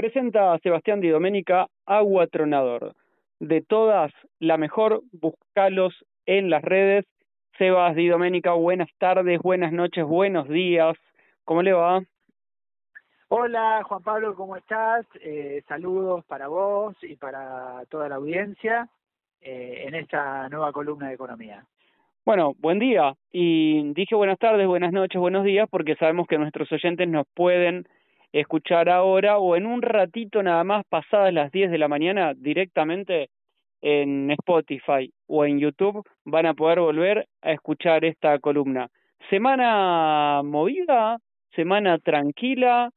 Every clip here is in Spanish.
Presenta a Sebastián Di Domenica Agua Tronador. De todas, la mejor, buscalos en las redes. Sebas Di Domenica, buenas tardes, buenas noches, buenos días. ¿Cómo le va? Hola Juan Pablo, ¿cómo estás? Eh, saludos para vos y para toda la audiencia eh, en esta nueva columna de economía. Bueno, buen día. Y dije buenas tardes, buenas noches, buenos días porque sabemos que nuestros oyentes nos pueden escuchar ahora o en un ratito nada más pasadas las 10 de la mañana directamente en Spotify o en YouTube van a poder volver a escuchar esta columna. Semana movida, semana tranquila.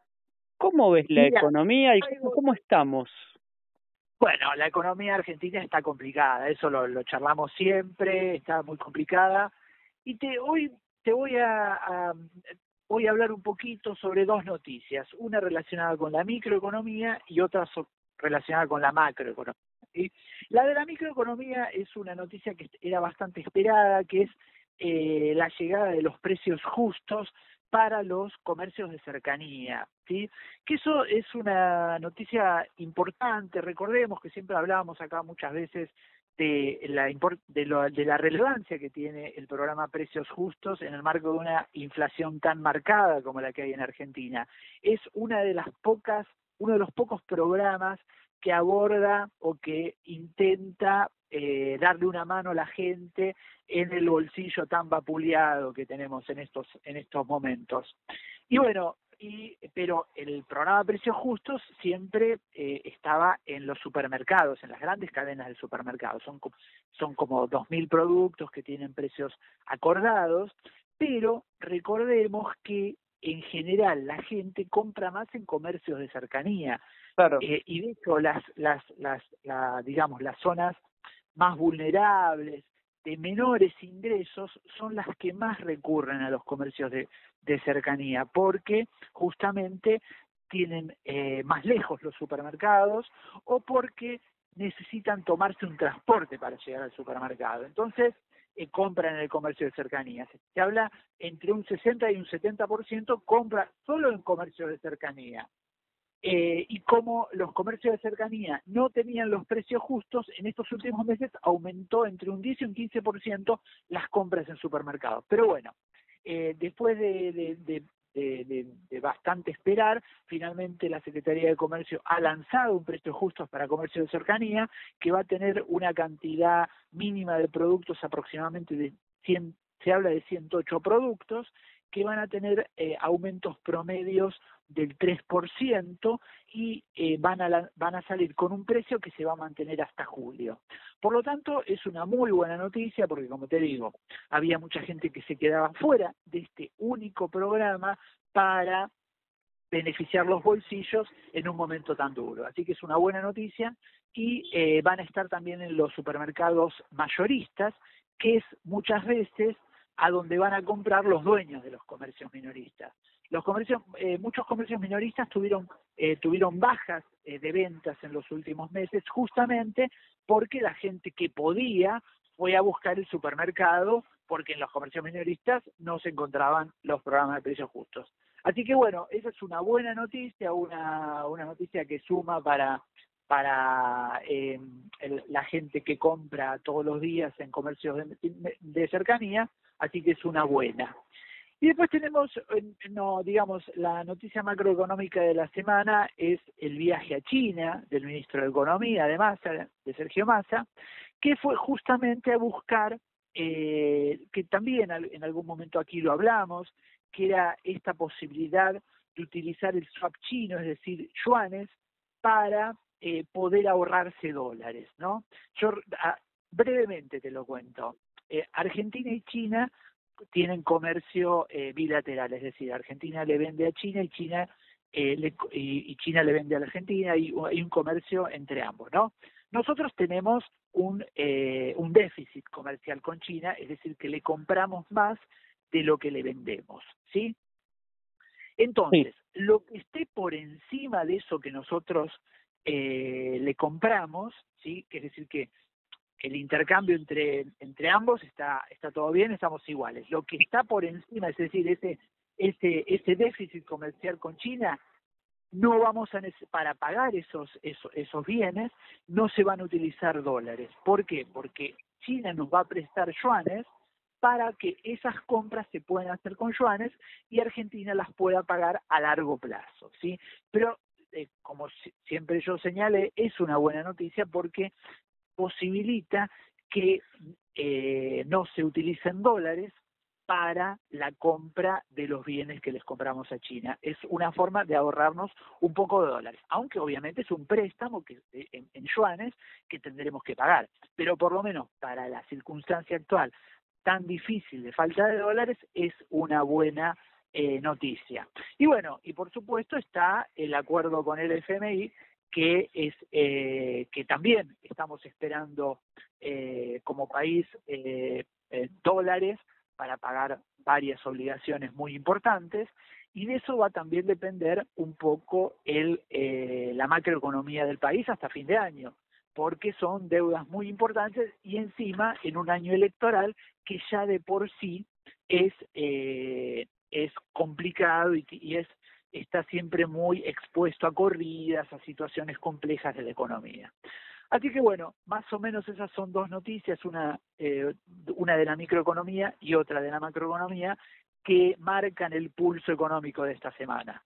¿Cómo ves la economía y cómo estamos? Bueno, la economía argentina está complicada, eso lo, lo charlamos siempre, está muy complicada. Y te, hoy te voy a, voy a hablar un poquito sobre dos noticias, una relacionada con la microeconomía y otra relacionada con la macroeconomía. La de la microeconomía es una noticia que era bastante esperada, que es eh, la llegada de los precios justos para los comercios de cercanía, ¿sí? Que eso es una noticia importante, recordemos que siempre hablábamos acá muchas veces de la, de, lo, de la relevancia que tiene el programa Precios Justos en el marco de una inflación tan marcada como la que hay en Argentina. Es una de las pocas, uno de los pocos programas que aborda o que intenta eh, darle una mano a la gente en el bolsillo tan vapuleado que tenemos en estos en estos momentos. Y bueno, pero el programa Precios Justos siempre eh, estaba en los supermercados, en las grandes cadenas de supermercados. Son, son como 2.000 productos que tienen precios acordados, pero recordemos que en general la gente compra más en comercios de cercanía. Eh, y de hecho, las, las, las, digamos, las zonas más vulnerables, de menores ingresos son las que más recurren a los comercios de, cercanía, porque justamente tienen eh, más lejos los supermercados o porque necesitan tomarse un transporte para llegar al supermercado. Entonces, eh, compran en el comercio de cercanía. Se habla entre un 60 y un 70% compra solo en comercio de cercanía. Eh, y como los comercios de cercanía no tenían los precios justos, en estos últimos meses aumentó entre un 10 y un 15% las compras en supermercados. Pero bueno, eh, después de, de, bastante esperar, finalmente la Secretaría de Comercio ha lanzado un precio justo para comercio de cercanía que va a tener una cantidad mínima de productos aproximadamente de 100, se habla de 108 productos que van a tener eh, aumentos promedios del 3% y eh, van, a van a salir con un precio que se va a mantener hasta julio. Por lo tanto, es una muy buena noticia porque, como te digo, había mucha gente que se quedaba fuera de este único programa para beneficiar los bolsillos en un momento tan duro. Así que es una buena noticia y eh, van a estar también en los supermercados mayoristas, que es muchas veces a donde van a comprar los dueños de los comercios minoristas. Los comercios, eh, muchos comercios minoristas tuvieron, eh, tuvieron bajas eh, de ventas en los últimos meses justamente porque la gente que podía fue a buscar el supermercado porque en los comercios minoristas no se encontraban los programas de precios justos. Así que bueno, esa es una buena noticia, una, una noticia que suma para, para la gente que compra todos los días en comercios de cercanía así que es una buena. Y después tenemos, no, digamos, la noticia macroeconómica de la semana es el viaje a China del ministro de Economía de Massa, de Sergio Massa, que fue justamente a buscar, eh, que también en algún momento aquí lo hablamos, que era esta posibilidad de utilizar el swap chino, es decir, yuanes, para eh, poder ahorrarse dólares, ¿no? Yo brevemente te lo cuento. Eh, Argentina y China tienen comercio eh, bilateral, es decir, Argentina le vende a China y China eh, le, y, China le vende a la Argentina y hay un comercio entre ambos, ¿no? Nosotros tenemos un, un déficit comercial con China, es decir, que le compramos más de lo que le vendemos, ¿sí? Entonces, lo que esté por encima de eso que nosotros le compramos, ¿sí? Es decir, que el intercambio entre, entre ambos está, está todo bien, estamos iguales. Lo que está por encima, es decir, ese, ese, ese déficit comercial con China, no vamos a para pagar esos, esos, esos bienes, no se van a utilizar dólares. ¿Por qué? Porque China nos va a prestar yuanes para que esas compras se puedan hacer con yuanes y Argentina las pueda pagar a largo plazo, ¿sí? Pero eh, como siempre yo señalé, es una buena noticia porque posibilita que eh, no se utilicen dólares para la compra de los bienes que les compramos a China. Es una forma de ahorrarnos un poco de dólares, aunque obviamente es un préstamo que, eh, en, en yuanes que tendremos que pagar, pero por lo menos para la circunstancia actual tan difícil de falta de dólares es una buena eh, noticia. Y bueno, y por supuesto está el acuerdo con el FMI que es eh, que también estamos esperando eh, como país dólares para pagar varias obligaciones muy importantes y de eso va a también depender un poco el, la macroeconomía del país hasta fin de año porque son deudas muy importantes y encima en un año electoral que ya de por sí es, eh, es complicado y, y, es está siempre muy expuesto a corridas, a situaciones complejas de la economía. Así que bueno, más o menos esas son dos noticias, una, eh, una de la microeconomía y otra de la macroeconomía, que marcan el pulso económico de esta semana.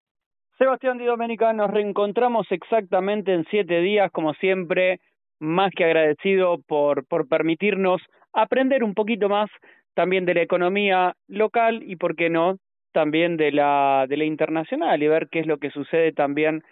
Sebastián Di Domenica, nos reencontramos exactamente en siete días, como siempre, más que agradecido por, por permitirnos aprender un poquito más también de la economía local y, por qué no, también de la, de la internacional y ver qué es lo que sucede también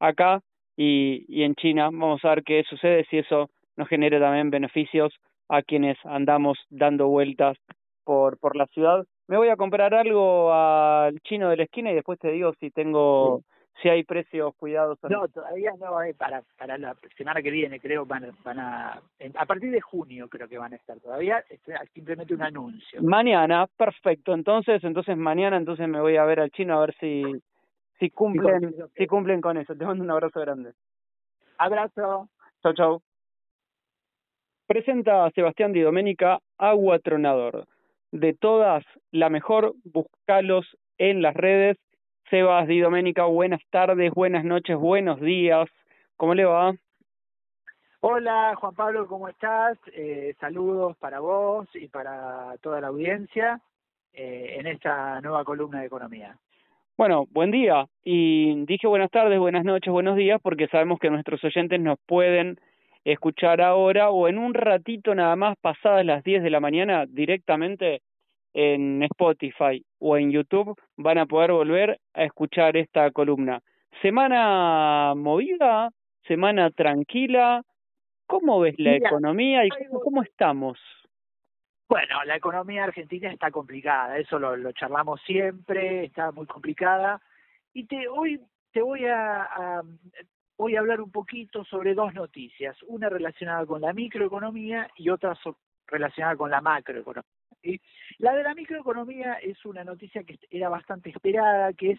acá y, y en China. Vamos a ver qué sucede, si eso nos genera también beneficios a quienes andamos dando vueltas por, por la ciudad. Me voy a comprar algo al chino de la esquina y después te digo si tengo si hay precios cuidados. No, todavía no, eh, para, para la semana que viene creo van, van a, a partir de junio creo que van a estar todavía, es simplemente un anuncio. Mañana, perfecto, entonces, entonces mañana entonces me voy a ver al chino a ver si, si cumplen, si cumplen con eso. Te mando un abrazo grande. Abrazo. Chau, chau. Presenta a Sebastián Di Domenica Agua Tronador. De todas, la mejor, buscalos en las redes Sebas Di Doménica, buenas tardes, buenas noches, buenos días. ¿Cómo le va? Hola Juan Pablo, ¿cómo estás? Eh, saludos para vos y para toda la audiencia eh, en esta nueva columna de economía. Bueno, buen día. Y dije buenas tardes, buenas noches, buenos días, porque sabemos que nuestros oyentes nos pueden escuchar ahora o en un ratito nada más, pasadas las 10 de la mañana, directamente en Spotify o en YouTube van a poder volver a escuchar esta columna. Semana movida, semana tranquila. ¿Cómo ves la economía y cómo, estamos? Bueno, la economía argentina está complicada, eso lo, lo charlamos siempre, está muy complicada. Y te, hoy te voy a, a, voy a hablar un poquito sobre dos noticias, una relacionada con la microeconomía y otra relacionada con la macroeconomía. La de la microeconomía es una noticia que era bastante esperada, que es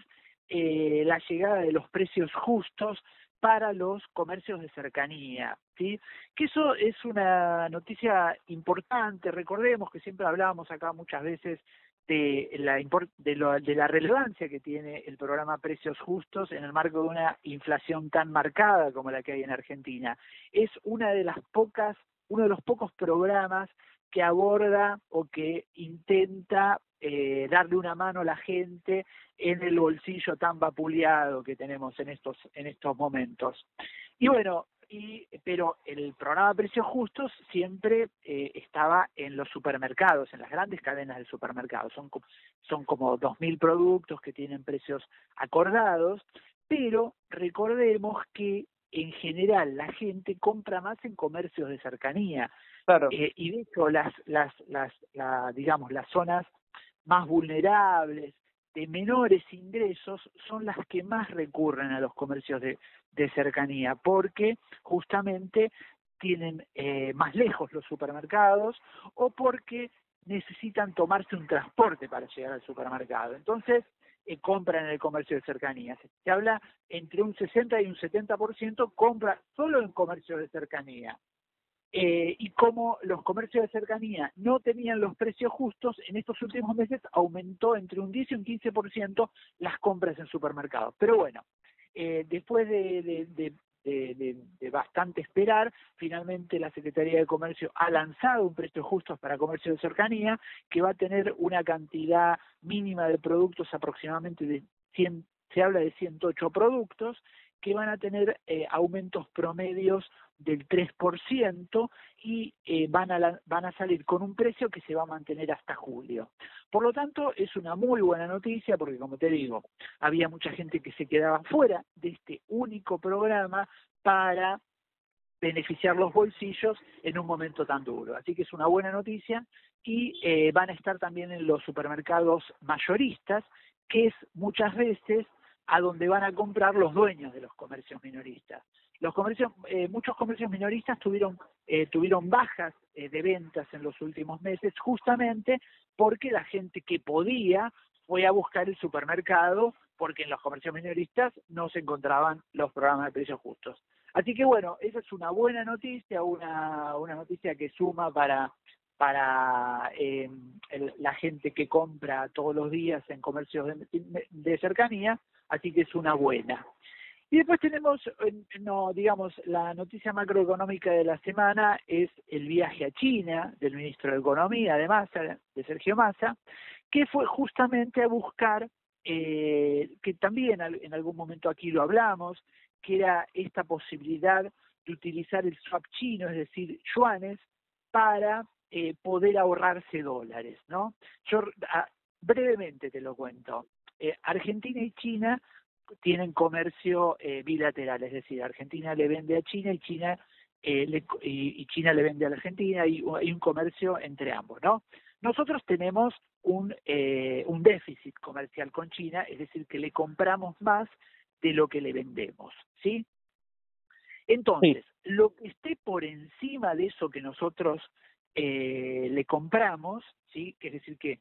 eh, la llegada de los precios justos para los comercios de cercanía, ¿sí? Que eso es una noticia importante, recordemos que siempre hablábamos acá muchas veces de la, de, lo, de la relevancia que tiene el programa Precios Justos en el marco de una inflación tan marcada como la que hay en Argentina. Es una de las pocas, uno de los pocos programas que aborda o que intenta eh, darle una mano a la gente en el bolsillo tan vapuleado que tenemos en estos en estos momentos. Y bueno, y, pero el programa Precios Justos siempre eh, estaba en los supermercados, en las grandes cadenas de supermercados. Son, son como 2.000 productos que tienen precios acordados, pero recordemos que en general la gente compra más en comercios de cercanía. Eh, y de hecho, las, las, las, la, digamos, las zonas más vulnerables, de menores ingresos, son las que más recurren a los comercios de, de cercanía, porque justamente tienen eh, más lejos los supermercados o porque necesitan tomarse un transporte para llegar al supermercado. Entonces, eh, compran en el comercio de cercanía. Se habla entre un 60 y un 70% compra solo en comercio de cercanía. Eh, y como los comercios de cercanía no tenían los precios justos, en estos últimos meses aumentó entre un 10 y un 15% las compras en supermercados. Pero bueno, eh, después de, de, de, bastante esperar, finalmente la Secretaría de Comercio ha lanzado un precio justo para comercio de cercanía que va a tener una cantidad mínima de productos aproximadamente de 100, se habla de 108 productos que van a tener eh, aumentos promedios del 3% y eh, van, a van a salir con un precio que se va a mantener hasta julio. Por lo tanto, es una muy buena noticia porque, como te digo, había mucha gente que se quedaba fuera de este único programa para beneficiar los bolsillos en un momento tan duro. Así que es una buena noticia y eh, van a estar también en los supermercados mayoristas, que es muchas veces a donde van a comprar los dueños de los comercios minoristas. Los comercios, eh, muchos comercios minoristas tuvieron, eh, tuvieron bajas eh, de ventas en los últimos meses justamente porque la gente que podía fue a buscar el supermercado porque en los comercios minoristas no se encontraban los programas de precios justos. Así que bueno, esa es una buena noticia, una, una noticia que suma para, para la gente que compra todos los días en comercios de cercanía, así que es una buena. Y después tenemos, no, digamos, la noticia macroeconómica de la semana es el viaje a China del ministro de Economía de Massa, de Sergio Massa, que fue justamente a buscar, eh, que también en algún momento aquí lo hablamos, que era esta posibilidad de utilizar el swap chino, es decir, yuanes, para eh, poder ahorrarse dólares, ¿no? Yo brevemente te lo cuento. Eh, Argentina y China tienen comercio eh, bilateral, es decir, Argentina le vende a China y China eh, le, y, China le vende a la Argentina y hay un comercio entre ambos, ¿no? Nosotros tenemos un, eh, un déficit comercial con China, es decir, que le compramos más de lo que le vendemos, ¿sí? Entonces, lo que esté por encima de eso que nosotros eh, le compramos, ¿sí? Es decir, que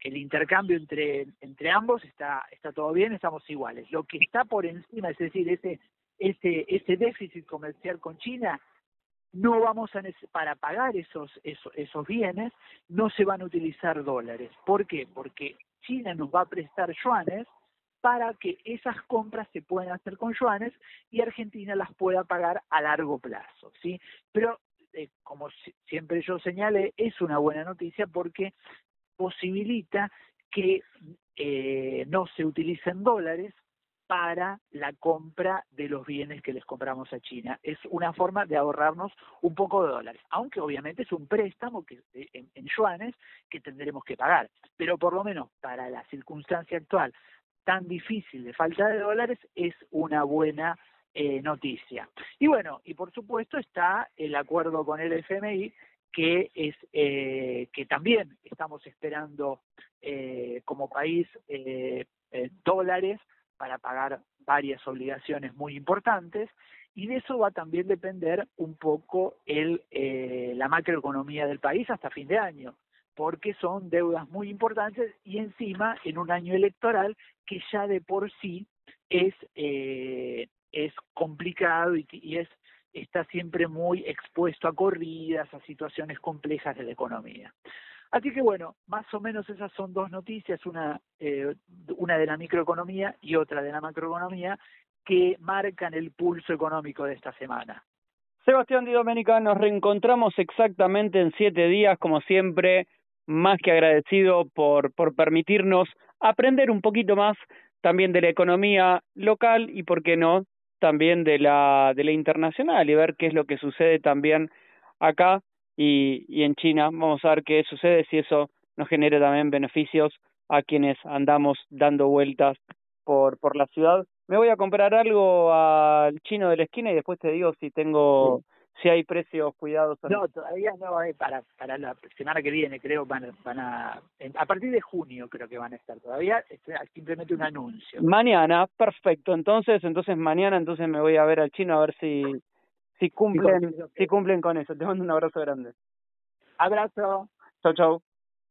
el intercambio entre, entre ambos está, está todo bien, estamos iguales. Lo que está por encima, es decir, ese, ese, ese déficit comercial con China, no vamos a para pagar esos, esos, esos bienes, no se van a utilizar dólares. ¿Por qué? Porque China nos va a prestar yuanes para que esas compras se puedan hacer con yuanes y Argentina las pueda pagar a largo plazo, ¿sí? Pero eh, como siempre yo señalé, es una buena noticia porque posibilita que eh, no se utilicen dólares para la compra de los bienes que les compramos a China. Es una forma de ahorrarnos un poco de dólares, aunque obviamente es un préstamo que, eh, en, en yuanes que tendremos que pagar, pero por lo menos para la circunstancia actual tan difícil de falta de dólares es una buena eh, noticia. Y bueno, y por supuesto está el acuerdo con el FMI que es eh, que también estamos esperando eh, como país eh, dólares para pagar varias obligaciones muy importantes y de eso va a también depender un poco el la macroeconomía del país hasta fin de año porque son deudas muy importantes y encima en un año electoral que ya de por sí es es complicado y es está siempre muy expuesto a corridas, a situaciones complejas de la economía. Así que bueno, más o menos esas son dos noticias, una, eh, una de la microeconomía y otra de la macroeconomía, que marcan el pulso económico de esta semana. Sebastián Di Domenica, nos reencontramos exactamente en siete días, como siempre, más que agradecido por, por permitirnos aprender un poquito más también de la economía local y, por qué no, también de la, de la internacional y ver qué es lo que sucede también acá y, y en China. Vamos a ver qué sucede, si eso nos genera también beneficios a quienes andamos dando vueltas por, por la ciudad. Me voy a comprar algo al chino de la esquina y después te digo si tengo si hay precios cuidados. No, todavía no, eh, para, para la semana que viene creo van, van a, a partir de junio creo que van a estar todavía, es simplemente un anuncio. Mañana, perfecto, entonces, entonces mañana entonces me voy a ver al chino a ver si, si cumplen, si cumplen con eso. Te mando un abrazo grande. Abrazo. Chau, chau.